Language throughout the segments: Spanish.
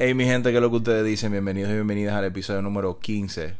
Hey mi gente, ¿qué es lo que ustedes dicen? Bienvenidos y bienvenidas al episodio número 15.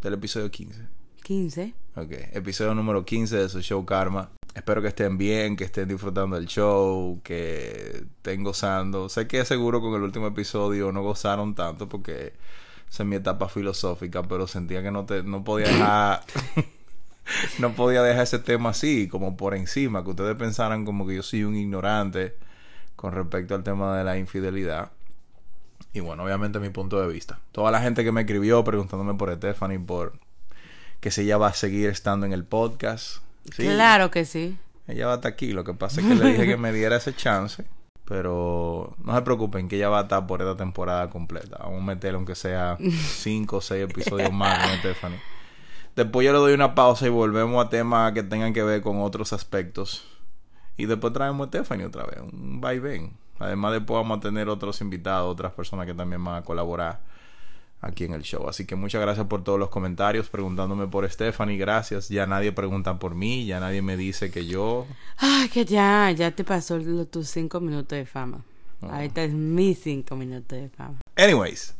Del episodio 15. 15. Ok, episodio número 15 de su show Karma. Espero que estén bien, que estén disfrutando del show, que estén gozando. Sé que seguro con el último episodio no gozaron tanto porque esa es mi etapa filosófica, pero sentía que no, te, no podía dejar... no podía dejar ese tema así, como por encima, que ustedes pensaran como que yo soy un ignorante con respecto al tema de la infidelidad. Y bueno, obviamente mi punto de vista. Toda la gente que me escribió preguntándome por Stephanie, por que si ella va a seguir estando en el podcast. Sí, Claro que sí. Ella va a estar aquí. Lo que pasa es que le dije que me diera ese chance. Pero no se preocupen que ella va a estar por esta temporada completa. Vamos a meterle aunque sea cinco o seis episodios más con Stephanie. Después yo le doy una pausa y volvemos a temas que tengan que ver con otros aspectos. Y después traemos a Stephanie otra vez. Un vaivén. Además, después vamos a tener otros invitados, otras personas que también van a colaborar aquí en el show. Así que muchas gracias por todos los comentarios preguntándome por Stephanie. Gracias. Ya nadie pregunta por mí, ya nadie me dice que yo. Ay, que ya, ya te pasó lo- tus cinco minutos de fama. Oh. Ahorita es mis cinco minutos de fama. Anyways,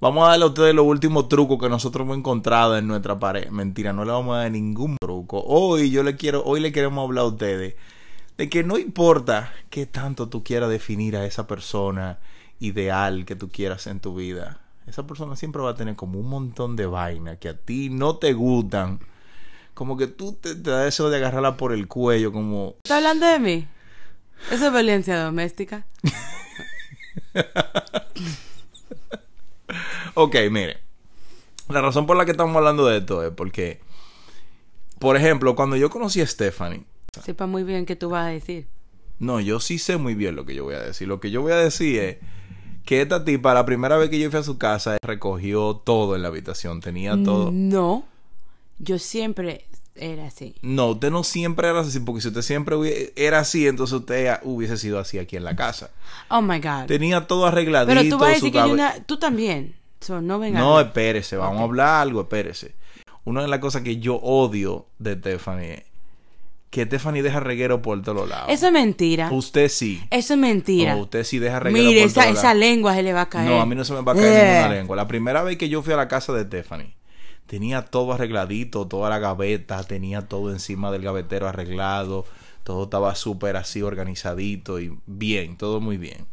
vamos a darle a ustedes los últimos trucos que nosotros hemos encontrado en nuestra pared. Mentira, no le vamos a dar ningún truco. Hoy yo le quiero, hoy le queremos hablar a ustedes de que no importa qué tanto tú quieras definir a esa persona ideal que tú quieras en tu vida. Esa persona siempre va a tener como un montón de vainas que a ti no te gustan. Como que tú te, te da deseo de agarrarla por el cuello, como ¿Estás hablando de mí? Eso es violencia doméstica. Ok, mire. La razón por la que estamos hablando de esto es porque, por ejemplo, cuando yo conocí a Stephanie, Sepa muy bien qué tú vas a decir. no, yo sí sé muy bien lo que yo voy a decir. Lo que yo voy a decir es que esta tipa, la primera vez que yo fui a su casa, recogió todo en la habitación, tenía todo. No. Yo siempre era así. No, usted no siempre era así, porque si usted siempre era así, entonces usted hubiese sido así aquí en la casa. Oh my God. Tenía todo arregladito. Pero tú vas a decir que hay una. Tú también. So, no venga. No, espérese, vamos a hablar algo, espérese. Una de las cosas que yo odio de Stephanie que Stephanie deja reguero por todos lados. Eso es mentira. Usted sí. Eso es mentira. No, usted sí deja reguero Mire, por esa, todos esa lados. lengua se le va a caer. No, a mí no se me va a caer Eh. ninguna lengua. La primera vez que yo fui a la casa de Stephanie, tenía todo arregladito, toda la gaveta, tenía todo encima del gavetero arreglado, todo estaba súper así organizadito y bien, todo muy bien.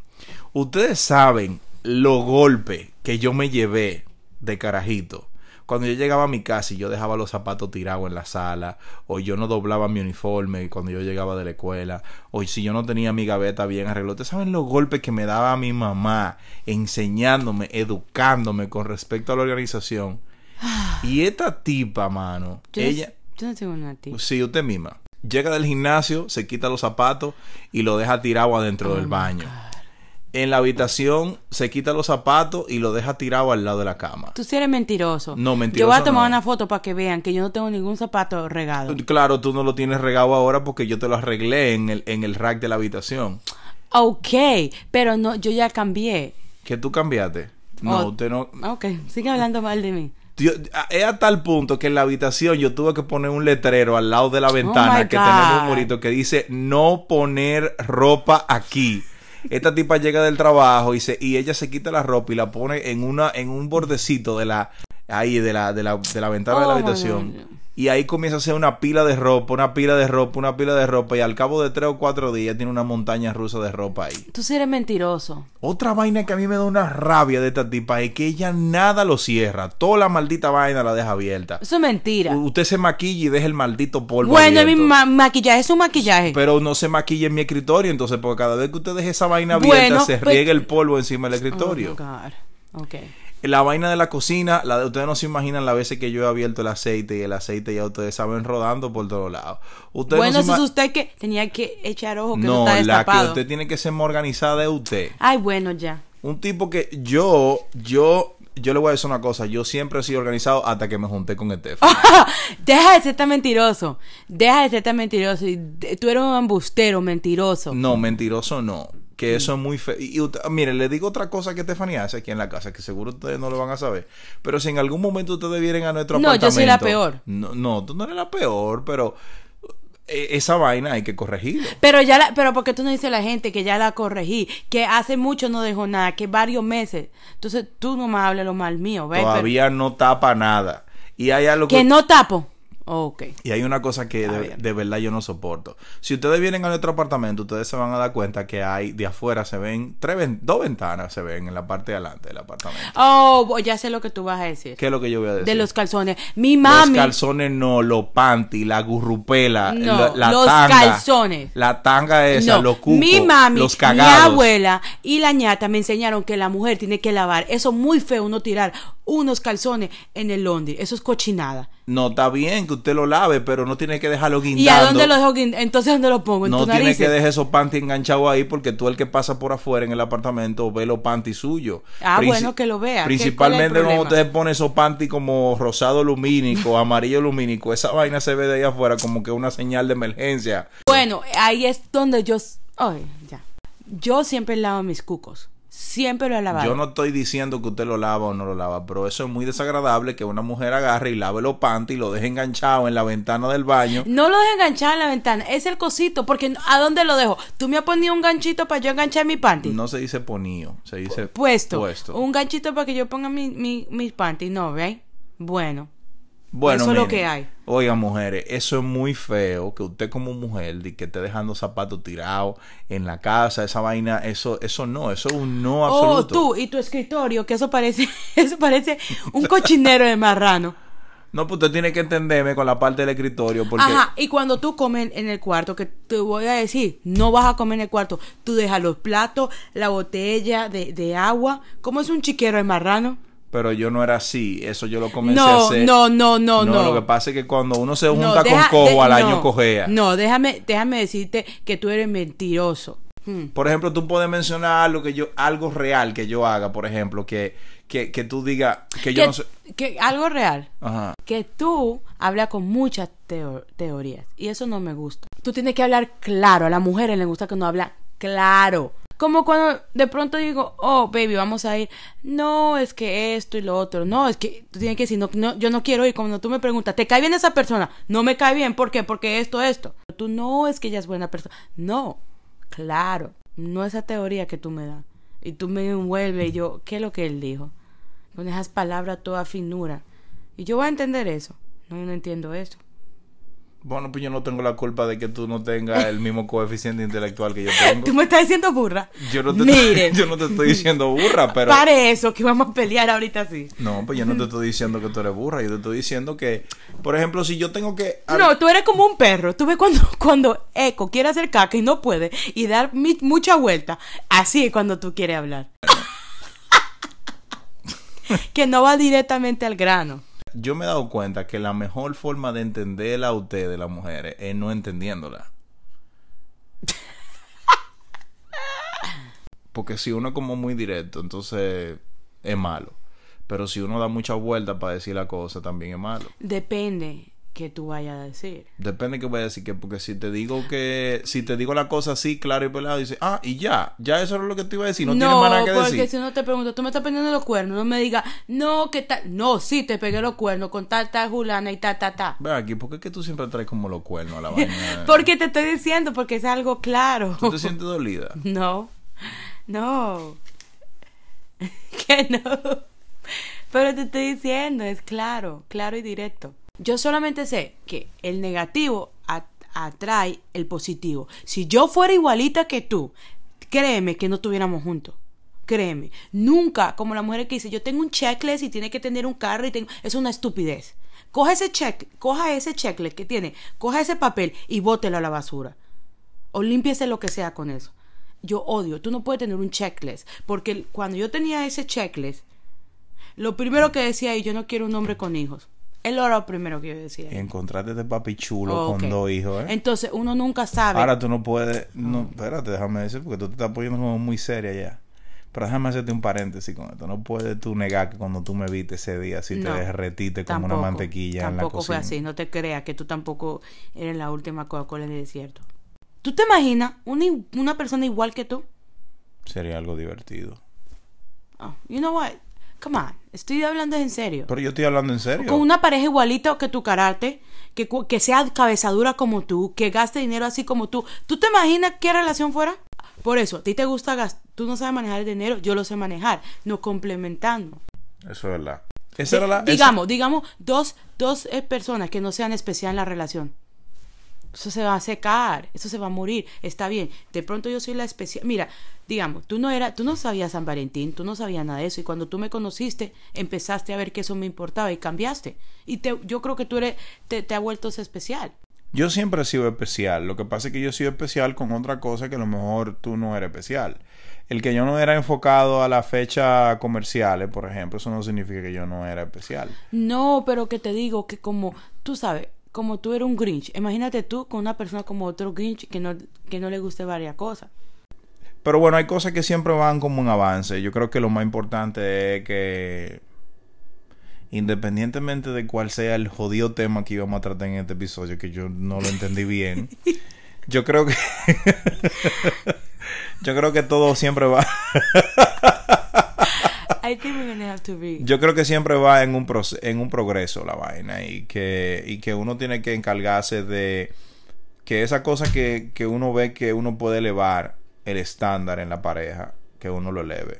Ustedes saben los golpes que yo me llevé de carajito. Cuando yo llegaba a mi casa y yo dejaba los zapatos tirados en la sala, o yo no doblaba mi uniforme cuando yo llegaba de la escuela, o si yo no tenía mi gaveta bien arreglada. Ustedes saben los golpes que me daba mi mamá enseñándome, educándome con respecto a la organización. Y esta tipa, mano, Yo no- ella, yo no tengo una tía. sí, usted misma, llega del gimnasio, se quita los zapatos y lo deja tirado adentro Oh del baño. En la habitación se quita los zapatos y lo deja tirado al lado de la cama. Tú sí eres mentiroso. No, Yo mentiroso voy a tomar no. una foto para que vean que yo no tengo ningún zapato regado. Claro, tú no lo tienes regado ahora porque yo te lo arreglé en el, en el rack de la habitación. Ok, pero no, yo ya cambié. ¿Que tú cambiaste? No, Oh. usted no. Ok, sigue hablando mal de mí. Yo- es a tal punto que en la habitación yo tuve que poner un letrero al lado de la ventana Oh my que tenemos un bonito que dice no poner ropa aquí. Esta tipa llega del trabajo y se y ella se quita la ropa y la pone en una en un bordecito de la ahí de la de la, de la ventana de la Oh, habitación. God. Y ahí comienza a hacer una pila de ropa, una pila de ropa, una pila de ropa y al cabo de tres o cuatro días tiene una montaña rusa de ropa ahí. Tú sí eres mentiroso. Otra vaina que a mí me da una rabia de esta tipa es que ella nada lo cierra. Toda la maldita vaina la deja abierta. Eso es mentira. U- Usted se maquilla y deja el maldito polvo bueno, mi ma- maquillaje es un maquillaje. Pero no se maquilla en mi escritorio, entonces, porque cada vez que usted deje esa vaina Bueno, abierta, se pues- riega el polvo encima del Oh, my escritorio. God. Ok. La vaina de la cocina, la de ustedes no se imaginan las veces que yo he abierto el aceite y el aceite ya ustedes saben rodando por todos lados. Ustedes bueno, no eso es usted que tenía que echar ojo que no, No, está la que usted tiene que ser más organizada es usted. Ay, bueno, ya. Un tipo que yo, yo, yo le voy a decir una cosa. Yo siempre he sido organizado hasta que me junté con Estefan. Deja de ser tan mentiroso. Deja de ser tan mentiroso. Tú eres un embustero, mentiroso. No, mentiroso no. Que eso es muy feo. Y, y mire, le digo otra cosa que Estefanía hace aquí en la casa, que seguro ustedes no lo van a saber. Pero si en algún momento ustedes vienen a nuestro No, yo apartamento. soy la peor. No, no, tú no eres la peor, pero eh, esa vaina hay que corregirlo. Pero ya la, pero porque tú no dices a la gente que ya la corregí, que hace mucho no dejó nada, que varios meses. Entonces tú no me hables lo mal mío, ¿ves? Pero- Todavía no tapa nada. Y hay algo que no tapo. Ok. Y hay una cosa que de, ver. de verdad yo no soporto. Si ustedes vienen a nuestro apartamento, ustedes se van a dar cuenta que hay de afuera se ven tres ven- dos ventanas se ven en la parte de adelante del apartamento. Oh, ya sé lo que tú vas a decir. ¿Qué es lo que yo voy a decir? De los calzones. Mi mami. Los calzones no, los panty, la gurrupela, No, la, la los tanga, calzones. La tanga esa, No, los cucos, mi mami, los mi cagados. abuela y la ñata me enseñaron que la mujer tiene que lavar. Eso es muy feo, uno tirar unos calzones en el laundry. Eso es cochinada. No, está bien que usted lo lave, pero no tiene que dejarlo guindando. ¿Y a dónde lo dejo? guin- Entonces, ¿dónde lo pongo? ¿En No tu tiene que dejar esos panty enganchados ahí porque tú el que pasa por afuera en el apartamento ve los panty suyos. Ah, Princi- bueno, que lo vea. ¿Qué- cuál es el Principalmente cuando usted pone esos panty como rosado lumínico, amarillo lumínico, esa vaina se ve de ahí afuera como que una señal de emergencia. Bueno, ahí es donde yo... Ay, ya. Yo siempre lavo mis cucos. Siempre lo he lavado. Yo no estoy diciendo que usted lo lava o no lo lava, pero eso es muy desagradable que una mujer agarre y lave los panty y lo deje enganchado en la ventana del baño. No lo dejo enganchado en la ventana, es el cosito, porque ¿a dónde lo dejo? ¿Tú me has ponido un ganchito para yo enganchar mi panty? No se dice ponío, se dice puesto. puesto. Un ganchito para que yo ponga mi, mi, mis panty, no, ¿veis? Bueno. Bueno, Eso es lo que hay. Oigan, mujeres, eso es muy feo que usted como mujer di que esté dejando zapatos tirados en la casa, esa vaina, eso, eso no, eso es un no Oh, absoluto. tú y tu escritorio, que eso parece, eso parece un cochinero de marrano. No, pues usted tiene que entenderme con la parte del escritorio, porque Ajá, y cuando tú comes en el cuarto, que te voy a decir, no vas a comer en el cuarto, tú dejas los platos, la botella de, de agua, ¿cómo es un chiquero de marrano? Pero yo no era así, eso yo lo comencé a No, hacer. no, no, no, no. lo que pasa es que cuando uno se No, junta deja- con cojo de- al año no, cojea. No, déjame, déjame decirte que tú eres mentiroso. Hmm. Por ejemplo, tú puedes mencionar algo que yo, algo real que yo haga, por ejemplo, que, que, que tú digas que yo no sé. que algo real. Ajá. que tú hablas con muchas teo- teorías y eso no me gusta. Tú tienes que hablar claro. A las mujeres les gusta que uno habla claro. Como cuando de pronto digo, oh, baby, vamos a ir. No, es que esto y lo otro. No, es que tú tienes que decir, no, no, yo no quiero ir. Cuando tú me preguntas, ¿te cae bien esa persona? No me cae bien. ¿Por qué? Porque esto, esto. Tú no es que ella es buena persona. No, claro. No esa teoría que tú me das. Y tú me envuelves y yo, ¿qué es lo que él dijo? Con esas palabras toda finura. Y yo voy a entender eso. No, yo no entiendo eso. Bueno, pues yo no tengo la culpa de que tú no tengas el mismo coeficiente intelectual que yo tengo. Tú me estás diciendo burra. Yo no te, Mire, yo no te estoy diciendo burra, pero... pare eso, que vamos a pelear ahorita así. No, pues yo no te estoy diciendo que tú eres burra, yo te estoy diciendo que, por ejemplo, si yo tengo que... No, tú eres como un perro. Tú ves cuando, cuando Eco quiere hacer caca y no puede y dar mi- mucha vuelta. Así es cuando tú quieres hablar. que no va directamente al grano. Yo me he dado cuenta que la mejor forma de entenderla a usted de las mujeres es no entendiéndola. Porque si uno es como muy directo, entonces es malo. Pero si uno da muchas vueltas para decir la cosa, también es malo. Depende que tú vayas a decir. Depende que vaya a decir que, porque si te digo que, si te digo la cosa así, claro y pelado, dice, ah, y ya, ya eso era lo que te iba a decir, no, tienes más nada que porque decir. si uno te pregunta, tú me estás poniendo los cuernos, no me digas, no, ¿qué tal? No, sí, te pegué los cuernos con tal, tal, Julana y ta, ta, ta. Ve aquí, ¿por qué es que tú siempre traes como los cuernos a la vaina? Porque te estoy diciendo, porque es algo claro. ¿Tú te sientes dolida? No, no. que no. Pero te estoy diciendo, es claro, claro y directo. Yo solamente sé que el negativo at- atrae el positivo. Si yo fuera igualita que tú, créeme que no estuviéramos juntos. Créeme, nunca, como la mujer que dice, yo tengo un checklist y tiene que tener un carro y tengo... Es una estupidez. Coja ese check, coja ese checklist que tiene, coja ese papel y bótelo a la basura. O límpiese lo que sea con eso. Yo odio, tú no puedes tener un checklist. Porque cuando yo tenía ese checklist, lo primero que decía, y yo no quiero un hombre con hijos. Él era lo primero que yo decía. Y encontrarte este papi chulo Oh, con dos hijos, ¿eh? Entonces, uno nunca sabe. Ahora tú no puedes. No, espérate, déjame decir, porque tú te estás poniendo como muy seria ya. Pero déjame hacerte un paréntesis con esto. No puedes tú negar que cuando tú me viste ese día, si No, te derretiste como tampoco, una mantequilla en la Tampoco fue cocina. así. No te creas que tú tampoco eres la última Coca-Cola en el desierto. ¿Tú te imaginas una, una persona igual que tú? Sería algo divertido. Oh, you know what? Come on. Estoy hablando en serio. Pero yo estoy hablando en serio. Con una pareja igualita que tu carácter, que, que sea cabezadura como tú, que gaste dinero así como tú. ¿Tú te imaginas qué relación fuera? Por eso, a ti te gusta gastar, tú no sabes manejar el dinero, yo lo sé manejar, nos complementando. Eso es verdad. Esa era la. esa- digamos, digamos, dos, dos eh, personas que no sean especiales en la relación. Eso se va a secar, eso se va a morir, está bien. De pronto yo soy la especial. Mira, digamos, tú no era, tú no sabías San Valentín, tú no sabías nada de eso y cuando tú me conociste empezaste a ver que eso me importaba y cambiaste. Y te, yo creo que tú eres, te, te ha vuelto especial. Yo siempre he sido especial. Lo que pasa es que yo he sido especial con otra cosa que a lo mejor tú no eres especial. El que yo no era enfocado a la fecha comerciales, por ejemplo, eso no significa que yo no era especial. No, pero que te digo que como, tú sabes, como tú eres un Grinch, imagínate tú con una persona como otro Grinch que no, que no le guste varias cosas. Pero bueno, hay cosas que siempre van como un avance. Yo creo que lo más importante es que, independientemente de cuál sea el jodido tema que íbamos a tratar en este episodio, que yo no lo entendí bien, yo creo que... yo creo que todo siempre va... Yo creo que siempre va en un, en un progreso la vaina y que, y que uno tiene que encargarse de que esa cosa que, que uno ve que uno puede elevar el estándar en la pareja, que uno lo eleve.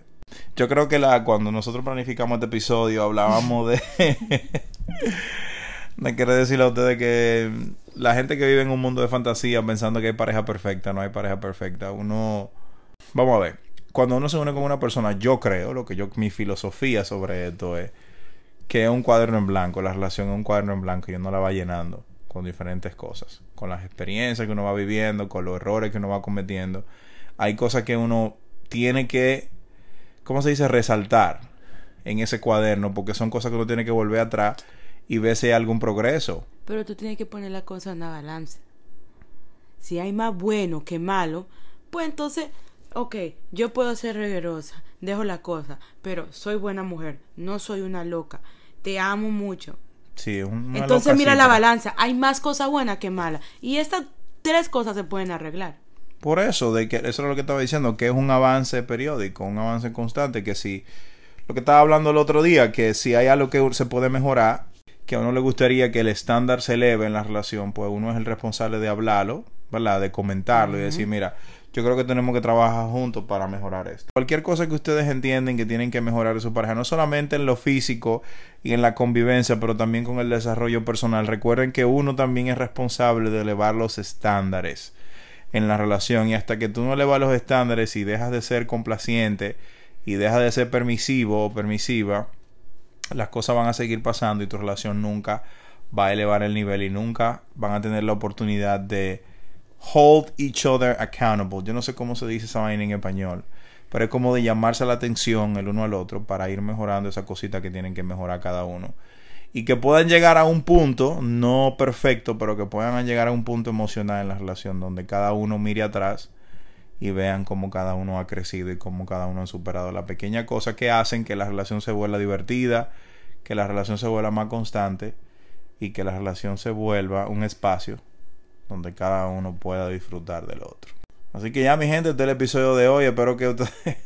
Yo creo que la, cuando nosotros planificamos este episodio hablábamos de... de querer decirle a ustedes que la gente que vive en un mundo de fantasía pensando que hay pareja perfecta, no hay pareja perfecta. Uno... Vamos a ver. Cuando uno se une con una persona, yo creo, lo que yo, mi filosofía sobre esto es que es un cuaderno en blanco, la relación es un cuaderno en blanco y uno la va llenando con diferentes cosas, con las experiencias que uno va viviendo, con los errores que uno va cometiendo. Hay cosas que uno tiene que, ¿cómo se dice? Resaltar en ese cuaderno, porque son cosas que uno tiene que volver atrás y ver si hay algún progreso. Pero tú tienes que poner la cosa en la balanza. Si hay más bueno que malo, pues entonces, ok, yo puedo ser reguerosa, dejo la cosa, pero soy buena mujer, no soy una loca, te amo mucho. Sí, una entonces loca mira la balanza, hay más cosas buenas que malas. Y estas tres cosas se pueden arreglar. Por eso, de que eso es lo que estaba diciendo, que es un avance periódico, un avance constante, que si lo que estaba hablando el otro día, que si hay algo que se puede mejorar, que a uno le gustaría que el estándar se eleve en la relación, pues uno es el responsable de hablarlo, ¿verdad? De comentarlo y decir, mira, yo creo que tenemos que trabajar juntos para mejorar esto. Cualquier cosa que ustedes entienden que tienen que mejorar en su pareja, no solamente en lo físico y en la convivencia, pero también con el desarrollo personal. Recuerden que uno también es responsable de elevar los estándares en la relación y hasta que tú no elevas los estándares y dejas de ser complaciente y dejas de ser permisivo o permisiva, las cosas van a seguir pasando y tu relación nunca va a elevar el nivel y nunca van a tener la oportunidad de hold each other accountable. Yo no sé cómo se dice esa vaina en español, pero es como de llamarse la atención el uno al otro para ir mejorando esa cosita que tienen que mejorar cada uno. Y que puedan llegar a un punto, no perfecto, pero que puedan llegar a un punto emocional en la relación donde cada uno mire atrás y vean cómo cada uno ha crecido y cómo cada uno ha superado la pequeña cosa que hacen que la relación se vuelva divertida, que la relación se vuelva más constante y que la relación se vuelva un espacio donde cada uno pueda disfrutar del otro. Así que ya mi gente, este es el episodio de hoy. Espero que ustedes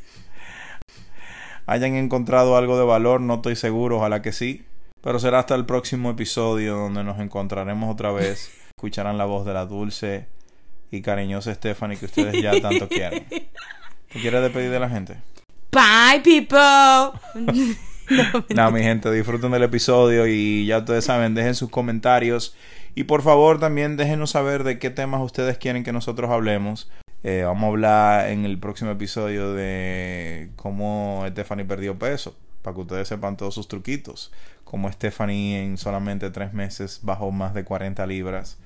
hayan encontrado algo de valor. No estoy seguro, ojalá que sí. Pero será hasta el próximo episodio donde nos encontraremos otra vez. Escucharán la voz de la dulce y cariñosa Stephanie que ustedes ya tanto quieren. ¿Te quieres despedir de la gente? Bye, people. Nada, mi gente, disfruten del episodio y ya ustedes saben, dejen sus comentarios y por favor también déjenos saber de qué temas ustedes quieren que nosotros hablemos. Eh, vamos a hablar en el próximo episodio de cómo Stephanie perdió peso, para que ustedes sepan todos sus truquitos. Como Stephanie en solamente tres meses bajó más de 40 libras.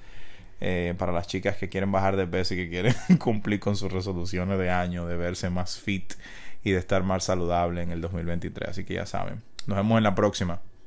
Eh, para las chicas que quieren bajar de peso y que quieren cumplir con sus resoluciones de año, de verse más fit y de estar más saludable en el 2023. Así que ya saben. Nos vemos en la próxima.